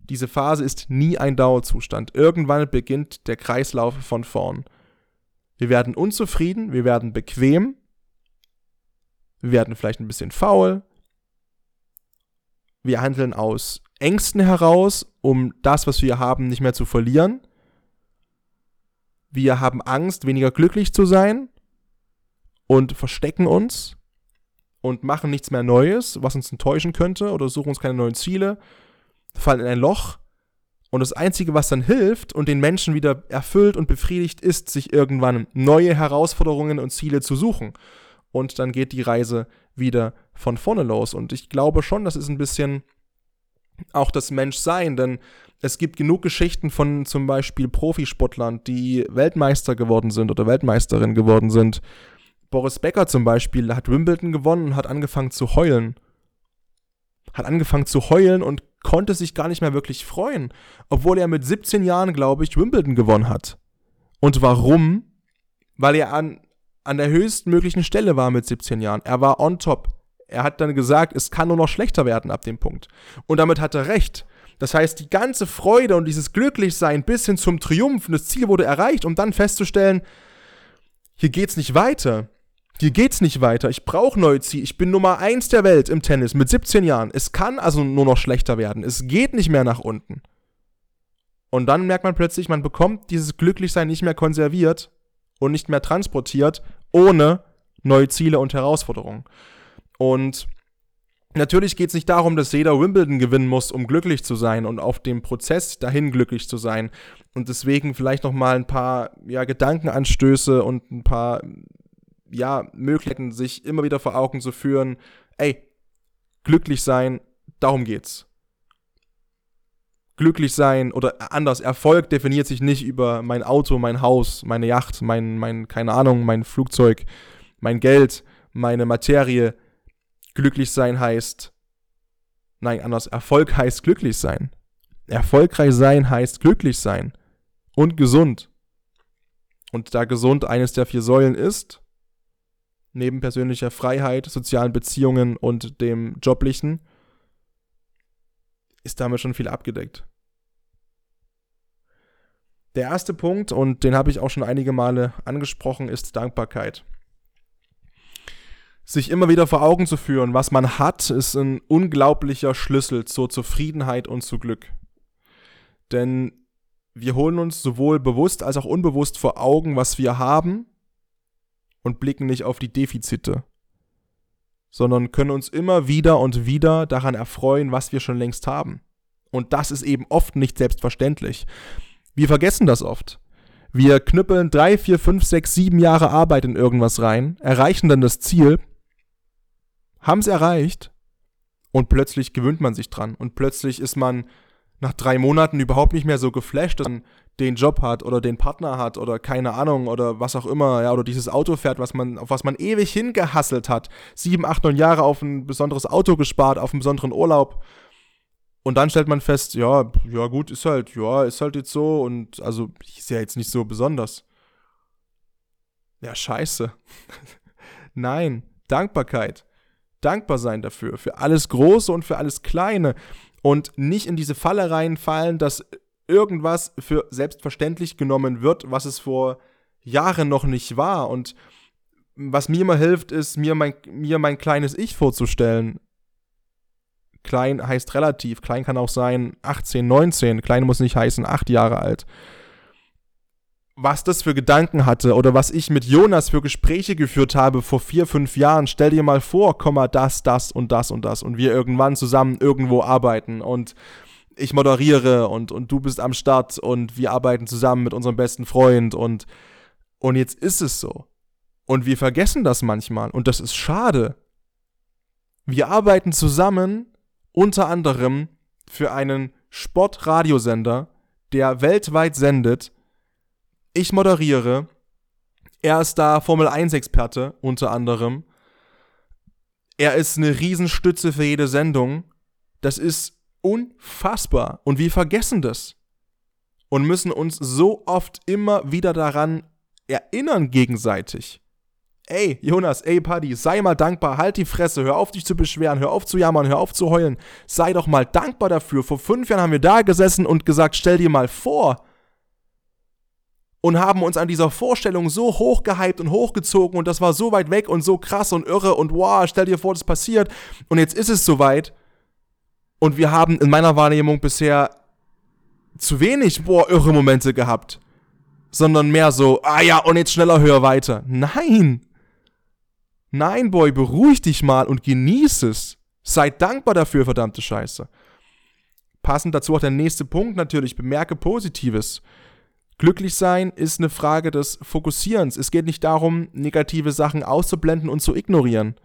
Diese Phase ist nie ein Dauerzustand. Irgendwann beginnt der Kreislauf von vorn. Wir werden unzufrieden, wir werden bequem, wir werden vielleicht ein bisschen faul, wir handeln aus Ängsten heraus, um das, was wir haben, nicht mehr zu verlieren. Wir haben Angst, weniger glücklich zu sein und verstecken uns und machen nichts mehr Neues, was uns enttäuschen könnte oder suchen uns keine neuen Ziele, fallen in ein Loch und das Einzige, was dann hilft und den Menschen wieder erfüllt und befriedigt, ist, sich irgendwann neue Herausforderungen und Ziele zu suchen. Und dann geht die Reise wieder von vorne los. Und ich glaube schon, das ist ein bisschen auch das Menschsein, denn es gibt genug Geschichten von zum Beispiel Profisportlern, die Weltmeister geworden sind oder Weltmeisterin geworden sind. Boris Becker zum Beispiel hat Wimbledon gewonnen und hat angefangen zu heulen. hat angefangen zu heulen und konnte sich gar nicht mehr wirklich freuen, obwohl er mit 17 Jahren, glaube ich, Wimbledon gewonnen hat. Und warum? Weil er an, an der höchstmöglichen Stelle war mit 17 Jahren. Er war on top. Er hat dann gesagt, es kann nur noch schlechter werden ab dem Punkt. Und damit hat er recht. Das heißt, die ganze Freude und dieses Glücklichsein bis hin zum Triumph und das Ziel wurde erreicht, um dann festzustellen, hier geht's nicht weiter. Hier geht's nicht weiter. Ich brauche neue Ziele. Ich bin Nummer 1 der Welt im Tennis mit 17 Jahren. Es kann also nur noch schlechter werden. Es geht nicht mehr nach unten. Und dann merkt man plötzlich, man bekommt dieses Glücklichsein nicht mehr konserviert und nicht mehr transportiert, ohne neue Ziele und Herausforderungen. Und natürlich geht es nicht darum, dass jeder Wimbledon gewinnen muss, um glücklich zu sein und auf dem Prozess dahin glücklich zu sein. Und deswegen vielleicht noch mal ein paar ja, Gedankenanstöße und ein paar ja, Möglichkeiten, sich immer wieder vor Augen zu führen, ey, glücklich sein, darum geht's. Glücklich sein oder anders, Erfolg definiert sich nicht über mein Auto, mein Haus, meine Yacht, mein, mein, keine Ahnung, mein Flugzeug, mein Geld, meine Materie. Glücklich sein heißt, nein, anders, Erfolg heißt glücklich sein. Erfolgreich sein heißt glücklich sein und gesund. Und da gesund eines der vier Säulen ist, neben persönlicher Freiheit, sozialen Beziehungen und dem Joblichen, ist damit schon viel abgedeckt. Der erste Punkt, und den habe ich auch schon einige Male angesprochen, ist Dankbarkeit. Sich immer wieder vor Augen zu führen, was man hat, ist ein unglaublicher Schlüssel zur Zufriedenheit und zu Glück. Denn wir holen uns sowohl bewusst als auch unbewusst vor Augen, was wir haben und blicken nicht auf die Defizite, sondern können uns immer wieder und wieder daran erfreuen, was wir schon längst haben. Und das ist eben oft nicht selbstverständlich. Wir vergessen das oft. Wir knüppeln drei, vier, fünf, sechs, sieben Jahre Arbeit in irgendwas rein, erreichen dann das Ziel, haben es erreicht und plötzlich gewöhnt man sich dran und plötzlich ist man nach drei Monaten überhaupt nicht mehr so geflasht, dass man den Job hat oder den Partner hat oder keine Ahnung oder was auch immer, ja, oder dieses Auto fährt, was man, auf was man ewig hingehasselt hat. Sieben, acht, neun Jahre auf ein besonderes Auto gespart, auf einen besonderen Urlaub. Und dann stellt man fest, ja, ja gut, ist halt, ja, ist halt jetzt so und also ist ja jetzt nicht so besonders. Ja, scheiße. Nein, Dankbarkeit. Dankbar sein dafür, für alles Große und für alles Kleine und nicht in diese Falle reinfallen, dass irgendwas für selbstverständlich genommen wird, was es vor Jahren noch nicht war. Und was mir immer hilft, ist, mir mein, mir mein kleines Ich vorzustellen. Klein heißt relativ. Klein kann auch sein 18, 19. Klein muss nicht heißen 8 Jahre alt. Was das für Gedanken hatte oder was ich mit Jonas für Gespräche geführt habe vor vier, fünf Jahren. Stell dir mal vor, Komma, das, das und das und das. Und wir irgendwann zusammen irgendwo arbeiten und ich moderiere und, und du bist am Start und wir arbeiten zusammen mit unserem besten Freund und, und jetzt ist es so. Und wir vergessen das manchmal und das ist schade. Wir arbeiten zusammen unter anderem für einen Sportradiosender, der weltweit sendet. Ich moderiere. Er ist da Formel 1-Experte unter anderem. Er ist eine Riesenstütze für jede Sendung. Das ist unfassbar. Und wir vergessen das. Und müssen uns so oft immer wieder daran erinnern gegenseitig. Ey, Jonas, ey, Paddy, sei mal dankbar, halt die Fresse, hör auf dich zu beschweren, hör auf zu jammern, hör auf zu heulen. Sei doch mal dankbar dafür. Vor fünf Jahren haben wir da gesessen und gesagt, stell dir mal vor. Und haben uns an dieser Vorstellung so hochgehypt und hochgezogen und das war so weit weg und so krass und irre und wow, stell dir vor, das passiert. Und jetzt ist es soweit und wir haben in meiner Wahrnehmung bisher zu wenig, boah, irre Momente gehabt. Sondern mehr so, ah ja, und jetzt schneller, höher, weiter. Nein! Nein, Boy, beruhig dich mal und genieß es. Sei dankbar dafür, verdammte Scheiße. Passend dazu auch der nächste Punkt natürlich, bemerke Positives. Glücklich sein ist eine Frage des Fokussierens. Es geht nicht darum, negative Sachen auszublenden und zu ignorieren.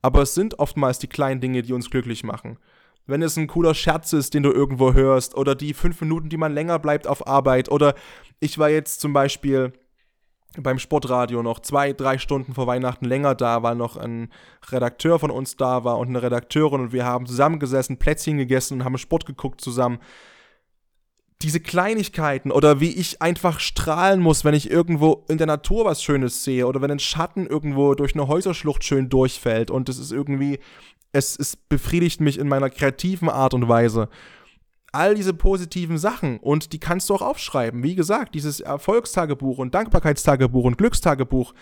Aber es sind oftmals die kleinen Dinge, die uns glücklich machen wenn es ein cooler Scherz ist, den du irgendwo hörst, oder die fünf Minuten, die man länger bleibt auf Arbeit, oder ich war jetzt zum Beispiel beim Sportradio noch zwei, drei Stunden vor Weihnachten länger da, weil noch ein Redakteur von uns da war und eine Redakteurin und wir haben zusammengesessen, Plätzchen gegessen und haben Sport geguckt zusammen. Diese Kleinigkeiten oder wie ich einfach strahlen muss, wenn ich irgendwo in der Natur was Schönes sehe oder wenn ein Schatten irgendwo durch eine Häuserschlucht schön durchfällt und es ist irgendwie, es, es befriedigt mich in meiner kreativen Art und Weise all diese positiven Sachen und die kannst du auch aufschreiben. Wie gesagt, dieses Erfolgstagebuch und Dankbarkeitstagebuch und Glückstagebuch,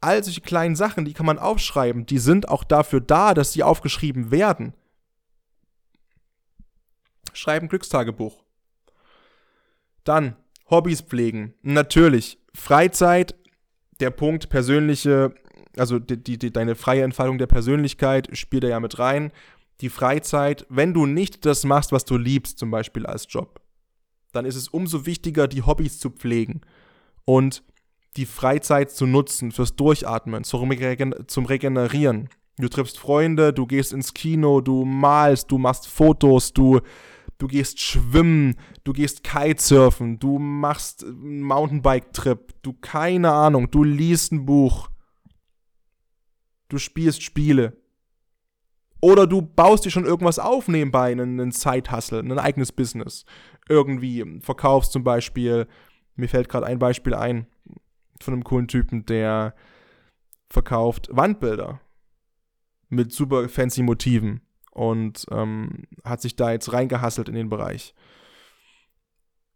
all solche kleinen Sachen, die kann man aufschreiben, die sind auch dafür da, dass sie aufgeschrieben werden. Schreiben Glückstagebuch. Dann Hobbys pflegen. Natürlich, Freizeit, der Punkt persönliche, also die, die, deine freie Entfaltung der Persönlichkeit spielt da ja mit rein die Freizeit, wenn du nicht das machst, was du liebst, zum Beispiel als Job, dann ist es umso wichtiger, die Hobbys zu pflegen und die Freizeit zu nutzen fürs Durchatmen, zum, Regenerieren. Du triffst Freunde, du gehst ins Kino, du malst, du machst Fotos, du, du gehst schwimmen, du gehst Kitesurfen, du machst einen Mountainbike-Trip, du keine Ahnung, du liest ein Buch, du spielst Spiele. Oder du baust dir schon irgendwas auf nebenbei, einen, Side-Hustle, ein eigenes Business. Irgendwie verkaufst zum Beispiel, mir fällt gerade ein Beispiel ein von einem coolen Typen, der verkauft Wandbilder mit super fancy Motiven und ähm, hat sich da jetzt reingehasselt in den Bereich.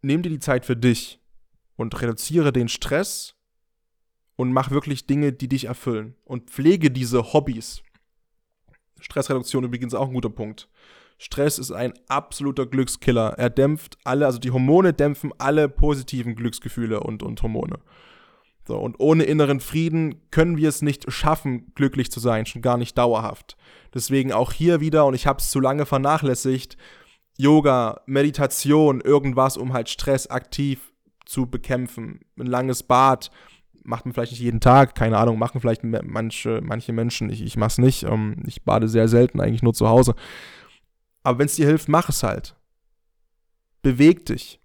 Nimm dir die Zeit für dich und reduziere den Stress und mach wirklich Dinge, die dich erfüllen und pflege diese Hobbys. Stressreduktion übrigens auch ein guter Punkt. Stress ist ein absoluter Glückskiller. Er dämpft alle, also die Hormone dämpfen alle positiven Glücksgefühle und, und Hormone. So, und ohne inneren Frieden können wir es nicht schaffen, glücklich zu sein, schon gar nicht dauerhaft. Deswegen auch hier wieder, und ich habe es zu lange vernachlässigt, Yoga, Meditation, irgendwas, um halt Stress aktiv zu bekämpfen. Ein langes Bad, macht man vielleicht nicht jeden Tag, keine Ahnung, machen vielleicht manche, manche Menschen, ich, ich mach's nicht, ähm, ich bade sehr selten, eigentlich nur zu Hause. Aber wenn es dir hilft, mach es halt. Beweg dich.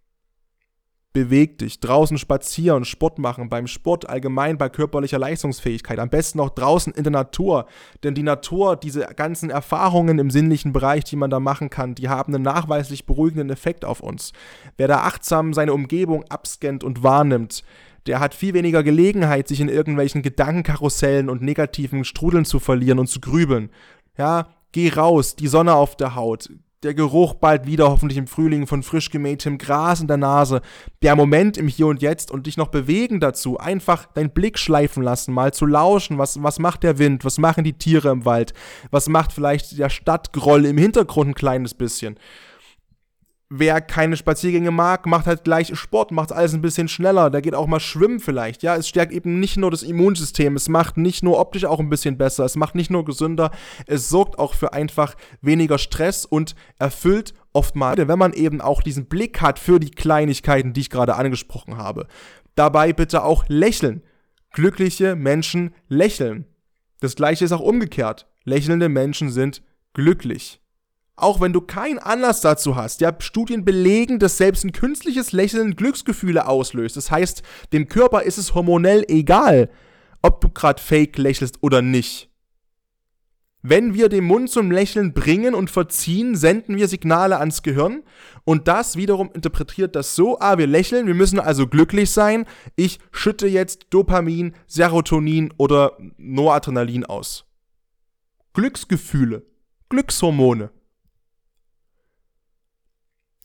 Beweg dich. Draußen spazieren, Sport machen, beim Sport allgemein bei körperlicher Leistungsfähigkeit. Am besten auch draußen in der Natur. Denn die Natur, diese ganzen Erfahrungen im sinnlichen Bereich, die man da machen kann, die haben einen nachweislich beruhigenden Effekt auf uns. Wer da achtsam seine Umgebung abscannt und wahrnimmt, der hat viel weniger Gelegenheit, sich in irgendwelchen Gedankenkarussellen und negativen Strudeln zu verlieren und zu grübeln. Ja, geh raus, die Sonne auf der Haut, der Geruch bald wieder hoffentlich im Frühling von frisch gemähtem Gras in der Nase, der Moment im Hier und Jetzt und dich noch bewegen dazu, einfach deinen Blick schleifen lassen, mal zu lauschen, was, was macht der Wind, was machen die Tiere im Wald, was macht vielleicht der Stadtgroll im Hintergrund ein kleines bisschen wer keine Spaziergänge mag, macht halt gleich Sport, macht alles ein bisschen schneller. Der geht auch mal schwimmen vielleicht. Ja, es stärkt eben nicht nur das Immunsystem, es macht nicht nur optisch auch ein bisschen besser, es macht nicht nur gesünder, es sorgt auch für einfach weniger Stress und erfüllt oftmals, wenn man eben auch diesen Blick hat für die Kleinigkeiten, die ich gerade angesprochen habe. Dabei bitte auch lächeln. Glückliche Menschen lächeln. Das gleiche ist auch umgekehrt. Lächelnde Menschen sind glücklich. Auch wenn du keinen Anlass dazu hast. Ja, Studien belegen, dass selbst ein künstliches Lächeln Glücksgefühle auslöst. Das heißt, dem Körper ist es hormonell egal, ob du gerade fake lächelst oder nicht. Wenn wir den Mund zum Lächeln bringen und verziehen, senden wir Signale ans Gehirn und das wiederum interpretiert das so, ah, wir lächeln, wir müssen also glücklich sein, ich schütte jetzt Dopamin, Serotonin oder Noradrenalin aus. Glücksgefühle, Glückshormone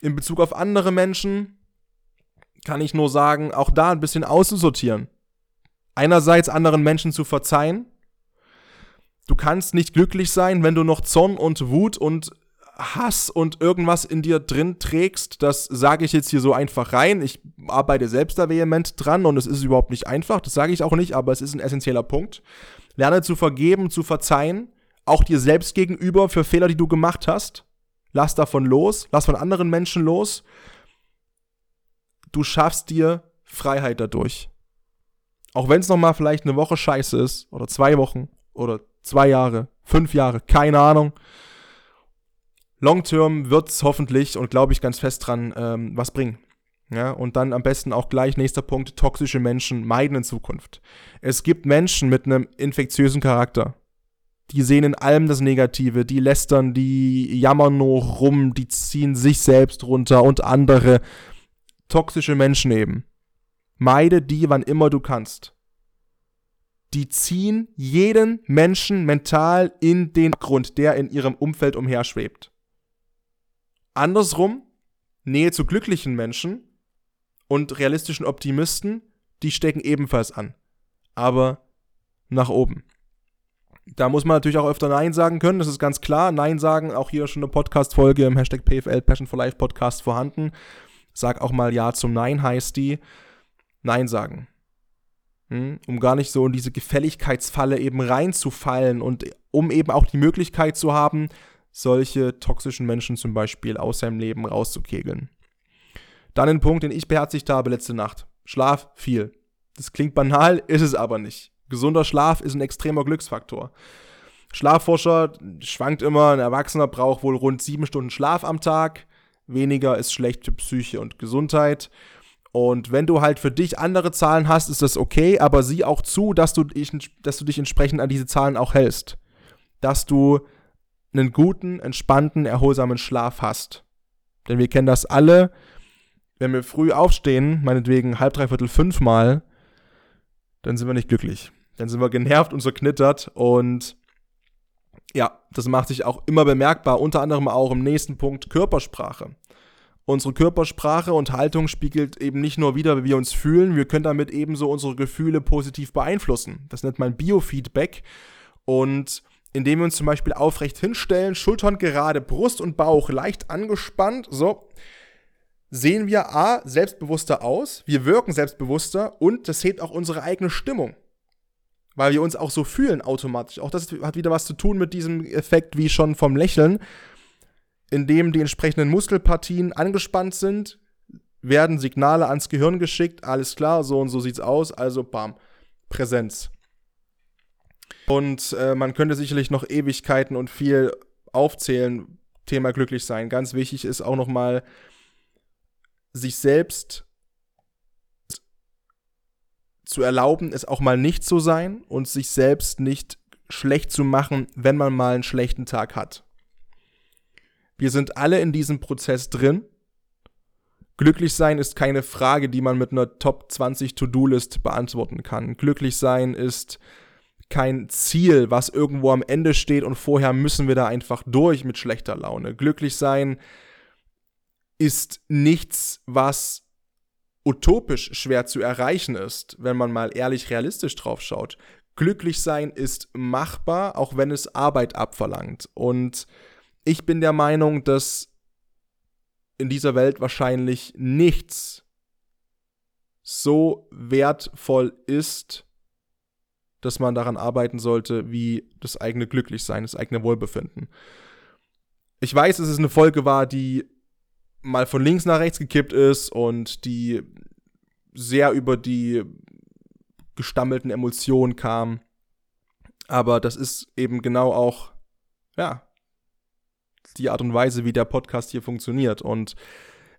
in Bezug auf andere Menschen kann ich nur sagen, auch da ein bisschen auszusortieren. Einerseits anderen Menschen zu verzeihen. Du kannst nicht glücklich sein, wenn du noch Zorn und Wut und Hass und irgendwas in dir drin trägst. Das sage ich jetzt hier so einfach rein. Ich arbeite selbst da vehement dran und es ist überhaupt nicht einfach. Das sage ich auch nicht, aber es ist ein essentieller Punkt. Lerne zu vergeben, zu verzeihen, auch dir selbst gegenüber für Fehler, die du gemacht hast. Lass davon los, lass von anderen Menschen los. Du schaffst dir Freiheit dadurch. Auch wenn es nochmal vielleicht eine Woche scheiße ist, oder zwei Wochen, oder zwei Jahre, fünf Jahre, keine Ahnung. Long term wird es hoffentlich und glaube ich ganz fest dran ähm, was bringen. Ja, und dann am besten auch gleich nächster Punkt, toxische Menschen meiden in Zukunft. Es gibt Menschen mit einem infektiösen Charakter. Die sehen in allem das Negative, die lästern, die jammern nur rum, die ziehen sich selbst runter und andere. Toxische Menschen eben. Meide die, wann immer du kannst. Die ziehen jeden Menschen mental in den Grund, der in ihrem Umfeld umherschwebt. Andersrum, Nähe zu glücklichen Menschen und realistischen Optimisten, die stecken ebenfalls an. Aber nach oben. Da muss man natürlich auch öfter Nein sagen können, das ist ganz klar. Nein sagen, auch hier schon eine Podcast-Folge im Hashtag PFL Passion for Life Podcast vorhanden. Sag auch mal Ja zum Nein heißt die. Nein sagen. Hm? Um gar nicht so in diese Gefälligkeitsfalle eben reinzufallen und um eben auch die Möglichkeit zu haben, solche toxischen Menschen zum Beispiel aus seinem Leben rauszukegeln. Dann ein Punkt, den ich beherzigt habe letzte Nacht. Schlaf viel. Das klingt banal, ist es aber nicht. Gesunder Schlaf ist ein extremer Glücksfaktor. Schlafforscher schwankt immer, ein Erwachsener braucht wohl rund sieben Stunden Schlaf am Tag. Weniger ist schlecht für Psyche und Gesundheit. Und wenn du halt für dich andere Zahlen hast, ist das okay, aber sieh auch zu, dass du, dich, dass du dich entsprechend an diese Zahlen auch hältst. Dass du einen guten, entspannten, erholsamen Schlaf hast. Denn wir kennen das alle wenn wir früh aufstehen, meinetwegen halb, dreiviertel, fünfmal, dann sind wir nicht glücklich. Dann sind wir genervt und zerknittert und ja, das macht sich auch immer bemerkbar, unter anderem auch im nächsten Punkt Körpersprache. Unsere Körpersprache und Haltung spiegelt eben nicht nur wieder, wie wir uns fühlen, wir können damit ebenso unsere Gefühle positiv beeinflussen. Das nennt man Biofeedback und indem wir uns zum Beispiel aufrecht hinstellen, Schultern gerade, Brust und Bauch leicht angespannt, so, sehen wir A, selbstbewusster aus, wir wirken selbstbewusster und das hebt auch unsere eigene Stimmung. Weil wir uns auch so fühlen automatisch. Auch das hat wieder was zu tun mit diesem Effekt wie schon vom Lächeln. Indem die entsprechenden Muskelpartien angespannt sind, werden Signale ans Gehirn geschickt, alles klar, so und so sieht's aus, also bam, Präsenz. Und äh, man könnte sicherlich noch Ewigkeiten und viel aufzählen, Thema glücklich sein. Ganz wichtig ist auch nochmal sich selbst zu erlauben, es auch mal nicht zu sein und sich selbst nicht schlecht zu machen, wenn man mal einen schlechten Tag hat. Wir sind alle in diesem Prozess drin. Glücklich sein ist keine Frage, die man mit einer Top 20 To-Do-List beantworten kann. Glücklich sein ist kein Ziel, was irgendwo am Ende steht und vorher müssen wir da einfach durch mit schlechter Laune. Glücklich sein ist ist nichts, was utopisch schwer zu erreichen ist, wenn man mal ehrlich realistisch drauf schaut. Glücklich sein ist machbar, auch wenn es Arbeit abverlangt. Und ich bin der Meinung, dass in dieser Welt wahrscheinlich nichts so wertvoll ist, dass man daran arbeiten sollte, wie das eigene Glücklichsein, das eigene Wohlbefinden. Ich weiß, dass es eine Folge war, die mal von links nach rechts gekippt ist und die sehr über die gestammelten Emotionen kam. Aber das ist eben genau auch, ja, die Art und Weise, wie der Podcast hier funktioniert. Und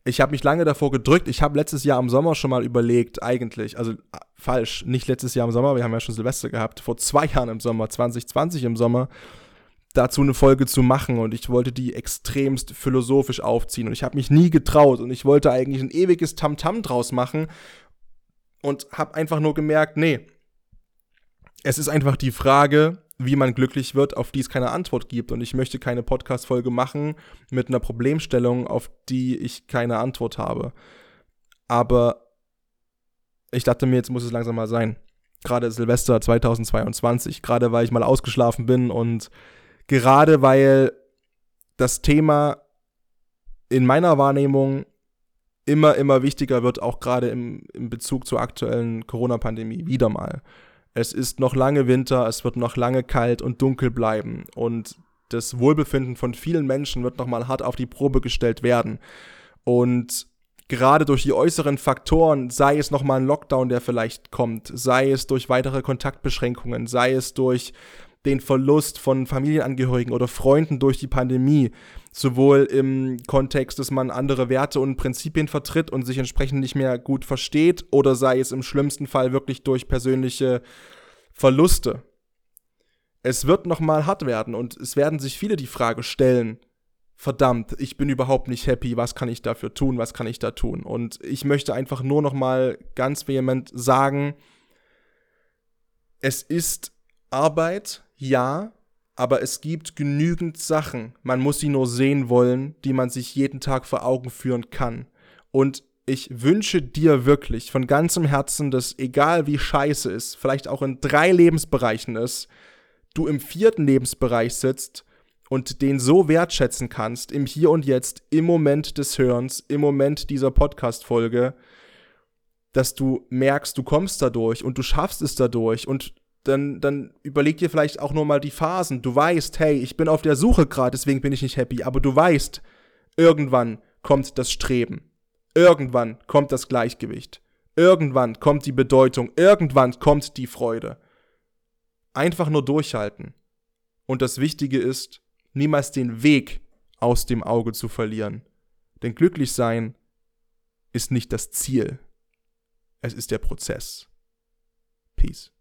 ich habe mich lange davor gedrückt. Ich habe letztes Jahr im Sommer schon mal überlegt, eigentlich, also falsch, nicht letztes Jahr im Sommer, wir haben ja schon Silvester gehabt, vor zwei Jahren im Sommer, 2020 im Sommer, dazu eine Folge zu machen und ich wollte die extremst philosophisch aufziehen und ich habe mich nie getraut und ich wollte eigentlich ein ewiges Tamtam -Tam draus machen und habe einfach nur gemerkt, nee, es ist einfach die Frage, wie man glücklich wird, auf die es keine Antwort gibt und ich möchte keine Podcast-Folge machen mit einer Problemstellung, auf die ich keine Antwort habe. Aber ich dachte mir, jetzt muss es langsam mal sein. Gerade Silvester 2022, gerade weil ich mal ausgeschlafen bin und gerade weil das Thema in meiner Wahrnehmung immer, immer wichtiger wird, auch gerade im, im Bezug zur aktuellen Corona-Pandemie. Wieder mal. Es ist noch lange Winter, es wird noch lange kalt und dunkel bleiben und das Wohlbefinden von vielen Menschen wird nochmal hart auf die Probe gestellt werden. Und gerade durch die äußeren Faktoren, sei es nochmal ein Lockdown, der vielleicht kommt, sei es durch weitere Kontaktbeschränkungen, sei es durch den Verlust von Familienangehörigen oder Freunden durch die Pandemie, sowohl im Kontext, dass man andere Werte und Prinzipien vertritt und sich entsprechend nicht mehr gut versteht, oder sei es im schlimmsten Fall wirklich durch persönliche Verluste. Es wird nochmal hart werden und es werden sich viele die Frage stellen, verdammt, ich bin überhaupt nicht happy, was kann ich dafür tun, was kann ich da tun? Und ich möchte einfach nur nochmal ganz vehement sagen, es ist Arbeit, ja, aber es gibt genügend Sachen, man muss sie nur sehen wollen, die man sich jeden Tag vor Augen führen kann. Und ich wünsche dir wirklich von ganzem Herzen, dass egal wie scheiße es vielleicht auch in drei Lebensbereichen ist, du im vierten Lebensbereich sitzt und den so wertschätzen kannst, im Hier und Jetzt, im Moment des Hörens, im Moment dieser Podcast-Folge, dass du merkst, du kommst dadurch und du schaffst es dadurch und dann, dann überleg dir vielleicht auch nur mal die Phasen. Du weißt, hey, ich bin auf der Suche gerade, deswegen bin ich nicht happy, aber du weißt, irgendwann kommt das Streben. Irgendwann kommt das Gleichgewicht. Irgendwann kommt die Bedeutung. Irgendwann kommt die Freude. Einfach nur durchhalten. Und das Wichtige ist, niemals den Weg aus dem Auge zu verlieren. Denn glücklich sein ist nicht das Ziel. Es ist der Prozess. Peace.